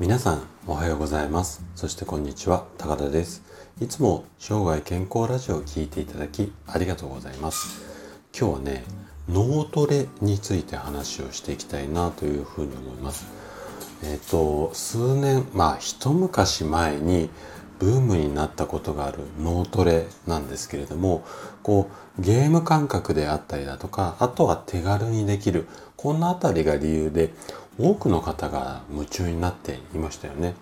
皆さんおはようございます。そしてこんにちは高田です。いつも生涯健康ラジオを聴いていただきありがとうございます。今日はね脳トレについて話をしていきたいなというふうに思います。えっ、と数年まあ一昔前にブームになったことがある脳トレなんですけれどもこうゲーム感覚であったりだとかあとは手軽にできるこんなあたりが理由で多くの方が夢中になっていましたよね。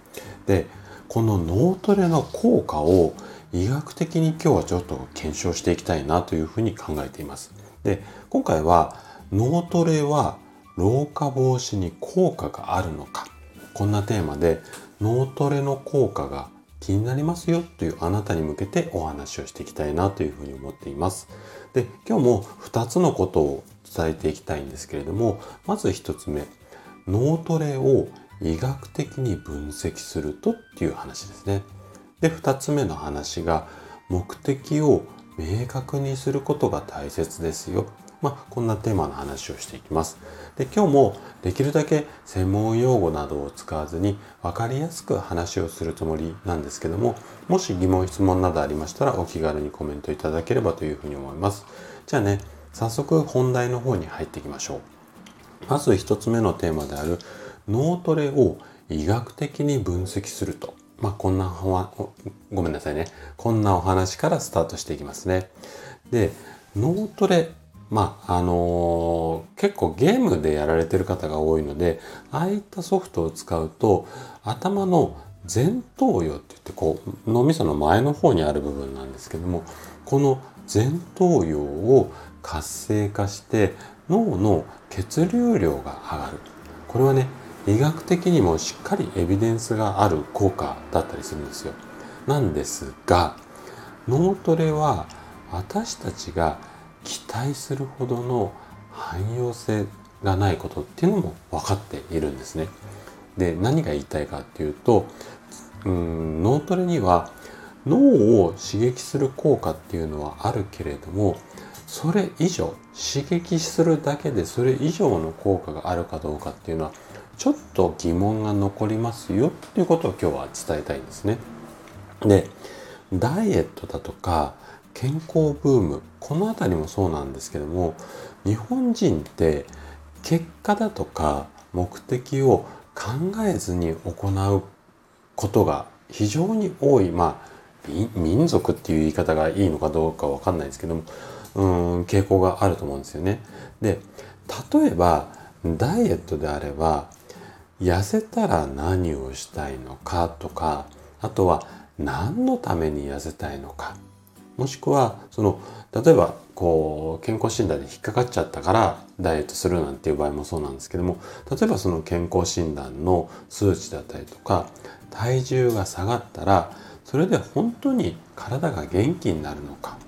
でこの脳トレの効果を医学的に今日はちょっと検証していきたいなというふうに考えています。で今回は脳トレは老化防止に効果があるのかこんなテーマで脳トレの効果が気になりますよというあなたに向けてお話をしていきたいなというふうに思っています。で、今日も2つのことを伝えていきたいんですけれども、まず1つ目、脳トレを医学的に分析するとっていう話ですね。で、2つ目の話が、目的を明確にすることが大切ですよまあ、こんなテーマの話をしていきます。で今日もできるだけ専門用語などを使わずに分かりやすく話をするつもりなんですけどももし疑問質問などありましたらお気軽にコメントいただければというふうに思います。じゃあね早速本題の方に入っていきましょう。まず1つ目のテーマである脳トレを医学的に分析すると。まあ、こんなごめんなさいね。こんなお話からスタートしていきますね。で、脳トレまあ、あのー、結構ゲームでやられてる方が多いので、ああいったソフトを使うと、頭の前頭葉って言って、こう、脳みその前の方にある部分なんですけども、この前頭葉を活性化して脳の血流量が上がる。これはね、医学的にもしっかりエビデンスがある効果だったりするんですよ。なんですが、脳トレは私たちが期待するほどの汎用性がないことっていうのも分かっているんですね。で何が言いたいかっていうとうん脳トレには脳を刺激する効果っていうのはあるけれどもそれ以上刺激するだけでそれ以上の効果があるかどうかっていうのはちょっと疑問が残りますよっていうことを今日は伝えたいんですね。でダイエットだとか健康ブームこの辺りもそうなんですけども日本人って結果だとか目的を考えずに行うことが非常に多いまあ民族っていう言い方がいいのかどうかわかんないですけどもうん傾向があると思うんですよね。で例えばダイエットであれば痩せたら何をしたいのかとかあとは何のために痩せたいのかもしくはその例えばこう健康診断で引っかかっちゃったからダイエットするなんていう場合もそうなんですけども例えばその健康診断の数値だったりとか体重が下がったらそれで本当に体が元気になるのか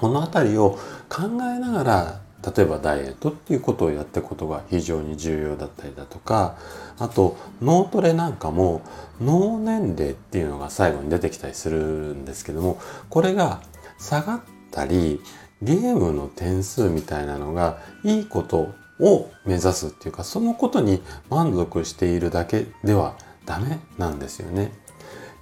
この辺りを考えながら例えばダイエットっていうことをやっていくことが非常に重要だったりだとかあと脳トレなんかも脳年齢っていうのが最後に出てきたりするんですけどもこれが下がったりゲームの点数みたいなのがいいことを目指すっていうかそのことに満足しているだけではダメなんですよね。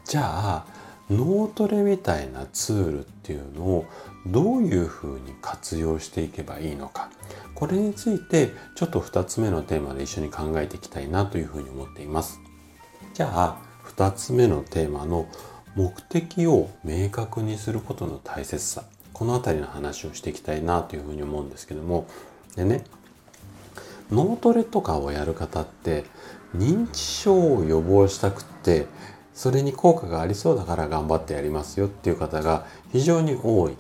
じゃあ脳トレみたいなツールっていうのをどういうふうに活用していけばいいのか。これについてちょっと2つ目のテーマで一緒に考えていきたいなというふうに思っています。じゃあ2つ目のテーマの目的を明確にすることの大切さ。この辺りの話をしていきたいなというふうに思うんですけども。でね脳トレとかをやる方って認知症を予防したくってそれに効果がありそうだから頑張ってやりますよっていう方が非常に多い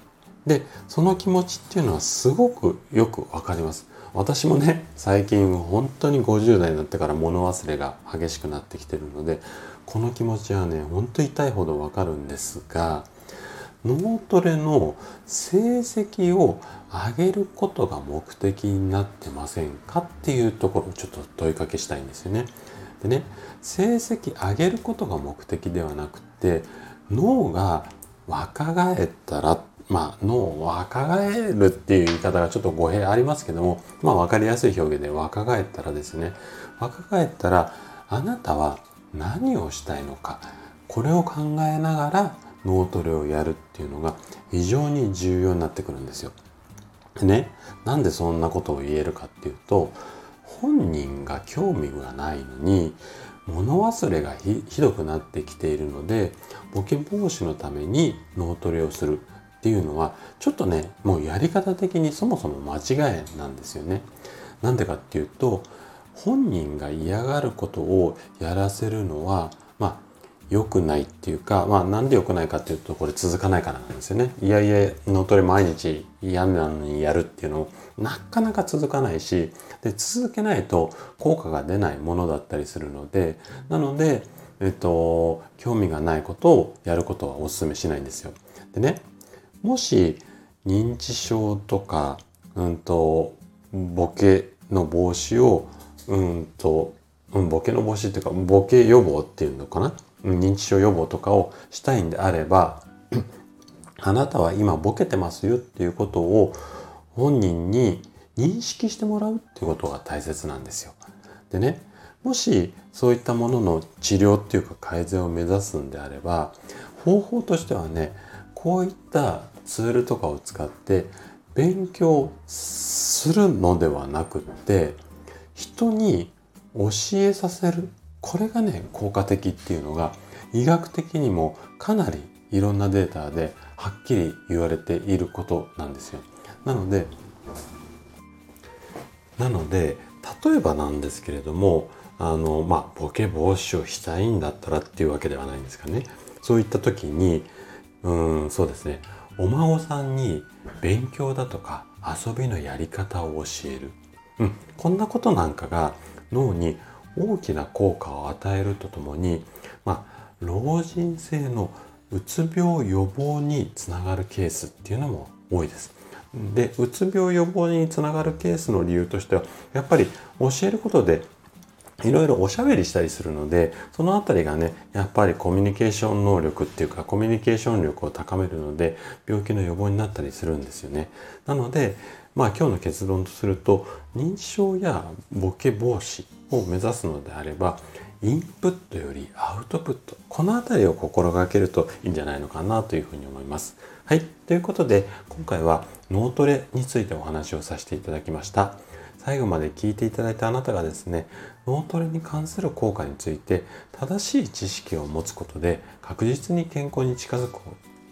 でその気持ちっていうのはすごくよくわかります私もね最近本当に50代になってから物忘れが激しくなってきてるのでこの気持ちはねほんと痛いほどわかるんですが脳トレの成績を上げることが目的になってませんかっていうところをちょっと問いかけしたいんですよね。でね成績上げることが目的ではなくて脳が若返ったらまあ、脳を若返るっていう言い方がちょっと語弊ありますけども、まあ分かりやすい表現で若返ったらですね、若返ったらあなたは何をしたいのかこれを考えながら脳トレをやるっていうのが非常に重要になってくるんですよ。でねなんでそんなことを言えるかっていうと本人が興味がないのに物忘れがひどくなってきているのでボケ防止のために脳トレをするっていうのはちょっとねもうやり方的にそもそも間違いなんですよね。なんでかっていうと本人が嫌がることをやらせるのはまあ良くないっていうか、まあなんで良くないかっていうとこれ続かないからなんですよね。いやいや脳トレ毎日嫌なのにやるっていうのなかなか続かないしで続けないと効果が出ないものだったりするのでなので、えっと、興味がないことをやることはお勧めしないんですよ。でねもし認知症とか、うんと、ボケの防止を、うんと、うん、ボケの防止っていうかボケ予防っていうのかな認知症予防とかをしたいんであれば あなたは今ボケてますよっていうことを本人に認識してもらうっていうことが大切なんですよ。でねもしそういったものの治療っていうか改善を目指すんであれば方法としてはねこういったツールとかを使って勉強するのではなくって人に教えさせるこれがね効果的っていうのが医学的にもかなりいろんなデータではっきり言われていることなんですよ。なのでなので例えばなんですけれどもあのまあボケ防止をしたいんだったらっていうわけではないんですかね。そういった時にうんそうですね。お孫さんに勉強だとか遊びのやり方を教える、うん、こんなことなんかが脳に大きな効果を与えるとともに、まあ、老人性のうつ病予防につながるケースっていうのも多いです。でうつ病予防につながるケースの理由としてはやっぱり教えることでいろいろおしゃべりしたりするのでそのあたりがねやっぱりコミュニケーション能力っていうかコミュニケーション力を高めるので病気の予防になったりするんですよね。なのでまあ今日の結論とすると認知症やボケ防止を目指すのであればインプットよりアウトプットこの辺りを心がけるといいんじゃないのかなというふうに思います。はい。ということで、今回は脳トレについてお話をさせていただきました。最後まで聞いていただいたあなたがですね、脳トレに関する効果について正しい知識を持つことで確実に健康に近づく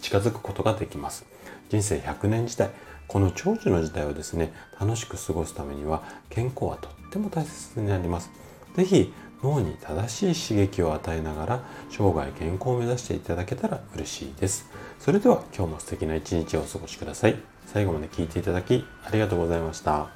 近づくことができます。人生100年時代、この長寿の時代をですね、楽しく過ごすためには健康はとっても大切になります。是非脳に正しい刺激を与えながら生涯健康を目指していただけたら嬉しいです。それでは今日も素敵な一日をお過ごしください。最後まで聴いていただきありがとうございました。